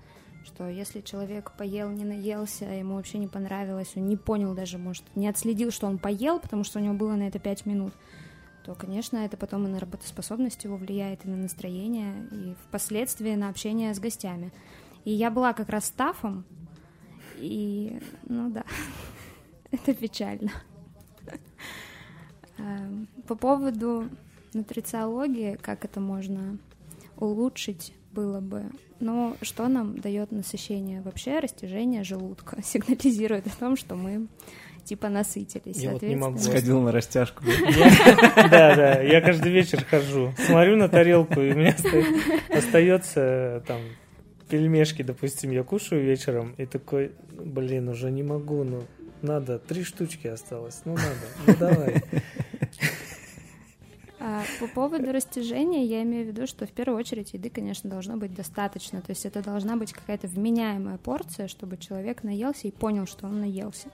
Что если человек поел, не наелся, ему вообще не понравилось, он не понял даже, может, не отследил, что он поел, потому что у него было на это 5 минут, то, конечно, это потом и на работоспособность его влияет, и на настроение, и впоследствии на общение с гостями. И я была как раз стафом, и, ну да, [LAUGHS] это печально. [LAUGHS] Эм, По поводу нутрициологии, как это можно улучшить было бы. Но что нам дает насыщение? Вообще растяжение желудка [LAUGHS] сигнализирует о том, что мы типа насытились. Я вот не могу. Сходил на растяжку. [LAUGHS] Да, да, я каждый вечер хожу, смотрю на тарелку, и у меня оста- остается там пельмешки, допустим, я кушаю вечером, и такой, блин, уже не могу, ну надо, три штучки осталось, ну надо, ну давай. А по поводу растяжения я имею в виду, что в первую очередь еды, конечно, должно быть достаточно. То есть это должна быть какая-то вменяемая порция, чтобы человек наелся и понял, что он наелся.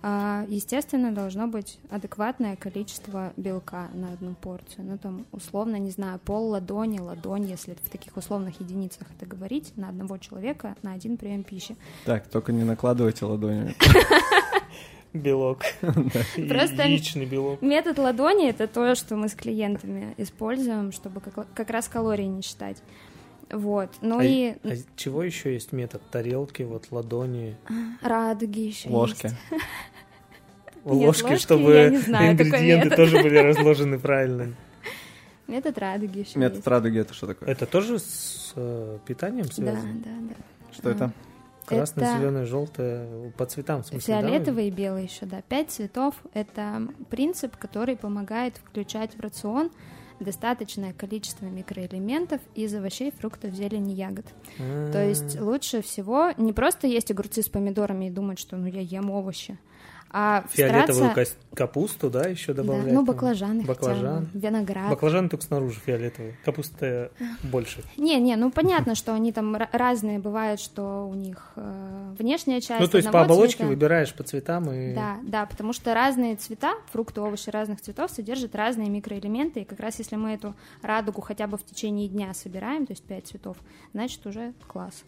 А, естественно, должно быть адекватное количество белка на одну порцию. Ну, там, условно, не знаю, пол ладони, ладонь, если в таких условных единицах это говорить, на одного человека на один прием пищи. Так, только не накладывайте ладонями. [LAUGHS] Белок. [LAUGHS] Просто- Яичный белок. Метод ладони — это то, что мы с клиентами используем, чтобы как, раз калории не считать. Вот. Ну А- и а чего еще есть метод? Тарелки, вот ладони, радуги еще Ложки. [LAUGHS] Нет, ложки, ложки чтобы знаю, ингредиенты тоже были разложены правильно. [LAUGHS] Метод радуги еще Метод есть. радуги это что такое? Это тоже с э, питанием Да, связано? да, да. Что это? Красное, Это- зеленое, желтое, по цветам, в смысле, да? Фиолетовый и белый еще, да. Пять цветов — это принцип, который помогает включать в рацион достаточное количество микроэлементов из овощей, фруктов, зелени, ягод. То есть лучше всего не просто есть огурцы с помидорами и думать, что ну я ем овощи, А Фиолетовую стараться... капусту, да, еще Да, добавлять? ну, там? баклажаны Баклажан. хотя бы, виноград. Баклажаны только снаружи фиолетовые. Капуста больше. Не, не, ну понятно, что они там ра- разные бывают, что у них э, внешняя часть Ну, то есть по оболочке цвета. выбираешь по цветам и... Да, да, потому что разные цвета, фрукты, овощи разных цветов содержат разные микроэлементы, и как раз если мы эту радугу хотя бы в течение дня собираем, то есть пять цветов, значит уже класс.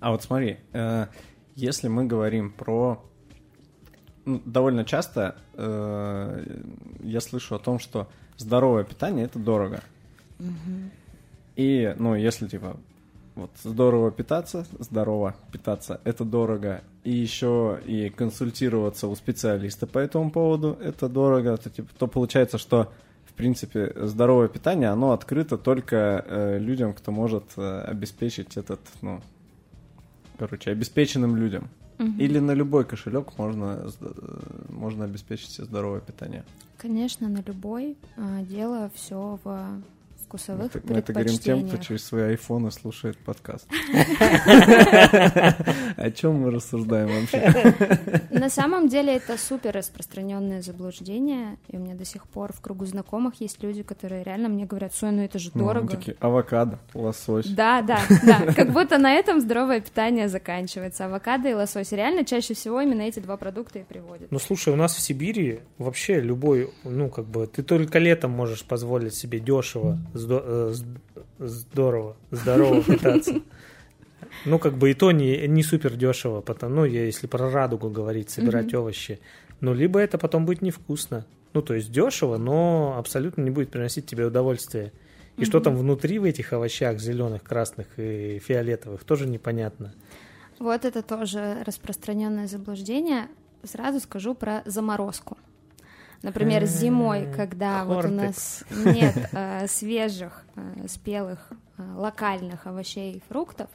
А вот смотри, э, если мы говорим про... ну, довольно часто э, я слышу о том, что здоровое питание — это дорого. И, ну, если, типа, вот здорово питаться, здорово питаться — это дорого, и еще и консультироваться у специалиста по этому поводу — это дорого, то, типа, то получается, что в принципе, здоровое питание, оно открыто только э, людям, кто может э, обеспечить этот, ну, короче, обеспеченным людям. Мгм. Или на любой кошелек можно, э, можно обеспечить себе здоровое питание. Конечно, на любой а, дело все в вкусовых Это- мы это говорим тем, кто через свои айфоны слушает подкаст. [LAUGHS] О чем мы рассуждаем вообще? На самом деле это супер распространенное заблуждение, и у меня до сих пор в кругу знакомых есть люди, которые реально мне говорят, Сой, ну это же Ну, дорого. такие, авокадо, лосось. Да, да, да. Как будто на этом здоровое питание заканчивается. Авокадо и лосось. Реально чаще всего именно эти два продукта и приводят. Ну, слушай, у нас в Сибири вообще любой, ну, как бы, ты только летом можешь позволить себе дешево, здо- э, здорово, здорово [LAUGHS] питаться. Ну, как бы и то не, не супер дешево, потому, ну, я, если про радугу говорить, собирать Мгм. овощи. Ну, либо это потом будет невкусно. Ну, то есть дешево, но абсолютно не будет приносить тебе удовольствие. И что Мгм. там внутри в этих овощах, зеленых, красных и фиолетовых, тоже непонятно. Вот это тоже распространенное заблуждение. Сразу скажу про заморозку. Например, Э, зимой, когда вот у нас нет э, свежих, э, спелых, э, локальных овощей и фруктов,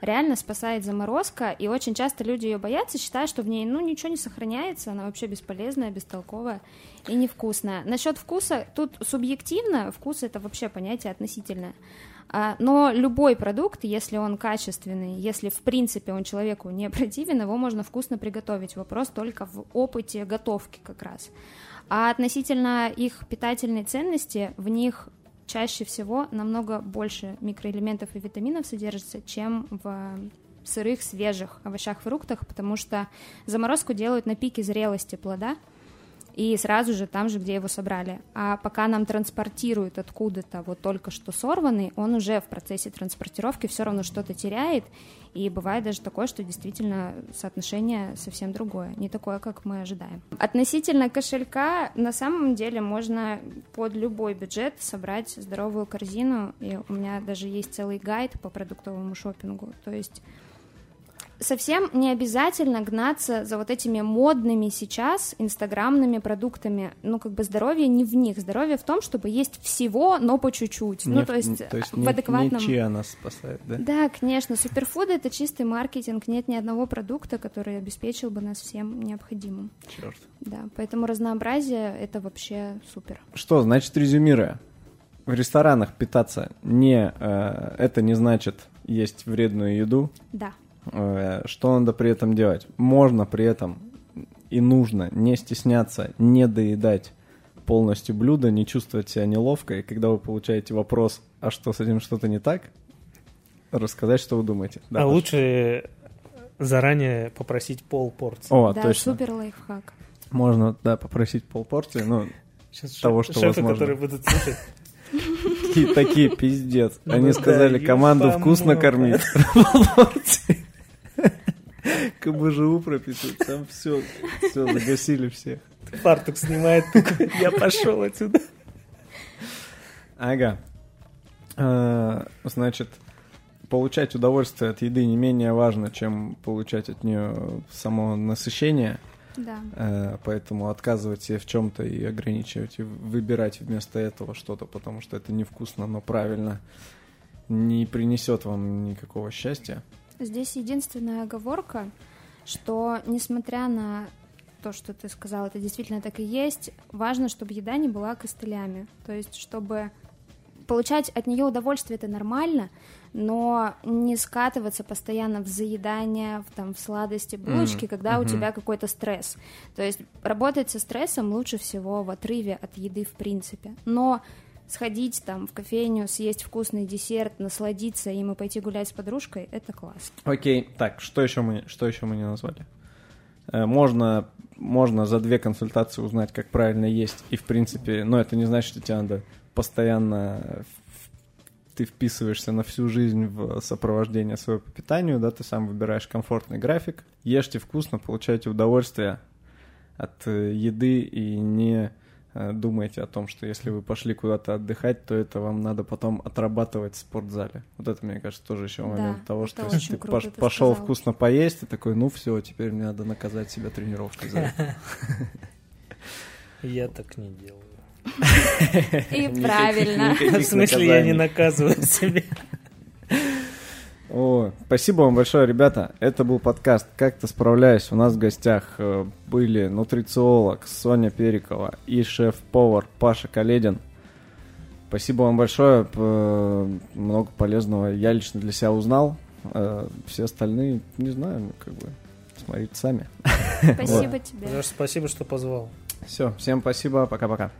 реально спасает заморозка, и очень часто люди ее боятся, считая, что в ней ну ничего не сохраняется, она вообще бесполезная, бестолковая и невкусная. Насчет вкуса, тут субъективно, вкус это вообще понятие относительное. А, Но любой продукт, если он качественный, если в принципе он человеку не противен, его можно вкусно приготовить. Вопрос только в опыте готовки как раз. А относительно их питательной ценности, в них чаще всего намного больше микроэлементов и витаминов содержится, чем в сырых, свежих овощах, фруктах, потому что заморозку делают на пике зрелости плода, и сразу же там же, где его собрали. А пока нам транспортируют откуда-то вот только что сорванный, он уже в процессе транспортировки все равно что-то теряет, и бывает даже такое, что действительно соотношение совсем другое, не такое, как мы ожидаем. Относительно кошелька, на самом деле можно под любой бюджет собрать здоровую корзину, и у меня даже есть целый гайд по продуктовому шопингу, то есть совсем не обязательно гнаться за вот этими модными сейчас инстаграмными продуктами. Ну, как бы здоровье не в них. Здоровье в том, чтобы есть всего, но по чуть-чуть. ну, то есть, то есть в не, адекватном... не нас спасает, да? Да, конечно. Суперфуды — это чистый маркетинг. Нет ни одного продукта, который обеспечил бы нас всем необходимым. Черт. Да, поэтому разнообразие — это вообще супер. Что, значит, резюмируя, в ресторанах питаться не, э, это не значит есть вредную еду. Да. Э, что надо при этом делать? Можно при этом и нужно не стесняться, не доедать полностью блюдо, не чувствовать себя неловко, и когда вы получаете вопрос, а что с этим что-то не так, рассказать, что вы думаете. Да, а Паш? лучше заранее попросить пол порции. О, да, точно. супер лайфхак. Можно, да, попросить полпорции, ну, Сейчас того, шеф- что шефы, возможно. которые будут слушать. такие, такие пиздец. Ну Они сказали, команду вкусно кормить. [LAUGHS] Порции. КБЖУ прописывают, там все, все, загасили всех. Фартук снимает, я пошел отсюда. Ага. А, Значит, получать удовольствие от еды не менее важно, чем получать от нее само насыщение. Да. Э, Поэтому отказывать себе в чем-то и ограничивать, и выбирать вместо этого что-то, потому что это невкусно, но правильно, не принесет вам никакого счастья. Здесь единственная оговорка, что несмотря на то, что ты сказал, это действительно так и есть, важно, чтобы еда не была костылями. То есть, чтобы получать от нее удовольствие это нормально, но не скатываться постоянно в заедание, в, там, в сладости, булочки, mm-hmm. когда mm-hmm. у тебя какой-то стресс. То есть работать со стрессом лучше всего в отрыве от еды в принципе. Но сходить там в кофейню, съесть вкусный десерт, насладиться им и пойти гулять с подружкой, это класс. Окей, так, что еще мы, что еще мы не назвали? Э, можно, можно за две консультации узнать, как правильно есть, и в принципе, но это не значит, что тебе надо постоянно ты вписываешься на всю жизнь в сопровождение своего по питанию, да, ты сам выбираешь комфортный график, ешьте вкусно, получайте удовольствие от э, еды и не Э, думаете о том, что если вы пошли куда-то отдыхать, то это вам надо потом отрабатывать в спортзале. Вот это, мне кажется, тоже еще момент да, того, что если ты пош пошел сказал. вкусно поесть, ты такой, ну все, теперь мне надо наказать себя тренировкой за Я так не делаю. И [LAUGHS] правильно. В смысле, я не наказываю себя. О, спасибо вам большое, ребята. Это был подкаст «Как-то справляюсь». У нас в гостях э, были нутрициолог Соня Перикова и шеф-повар Паша Каледин. Спасибо вам большое. Много полезного я лично для себя узнал. Э, все остальные, не знаю, как бы смотрите сами. Спасибо тебе. Спасибо, что позвал. Все, всем спасибо. Пока-пока.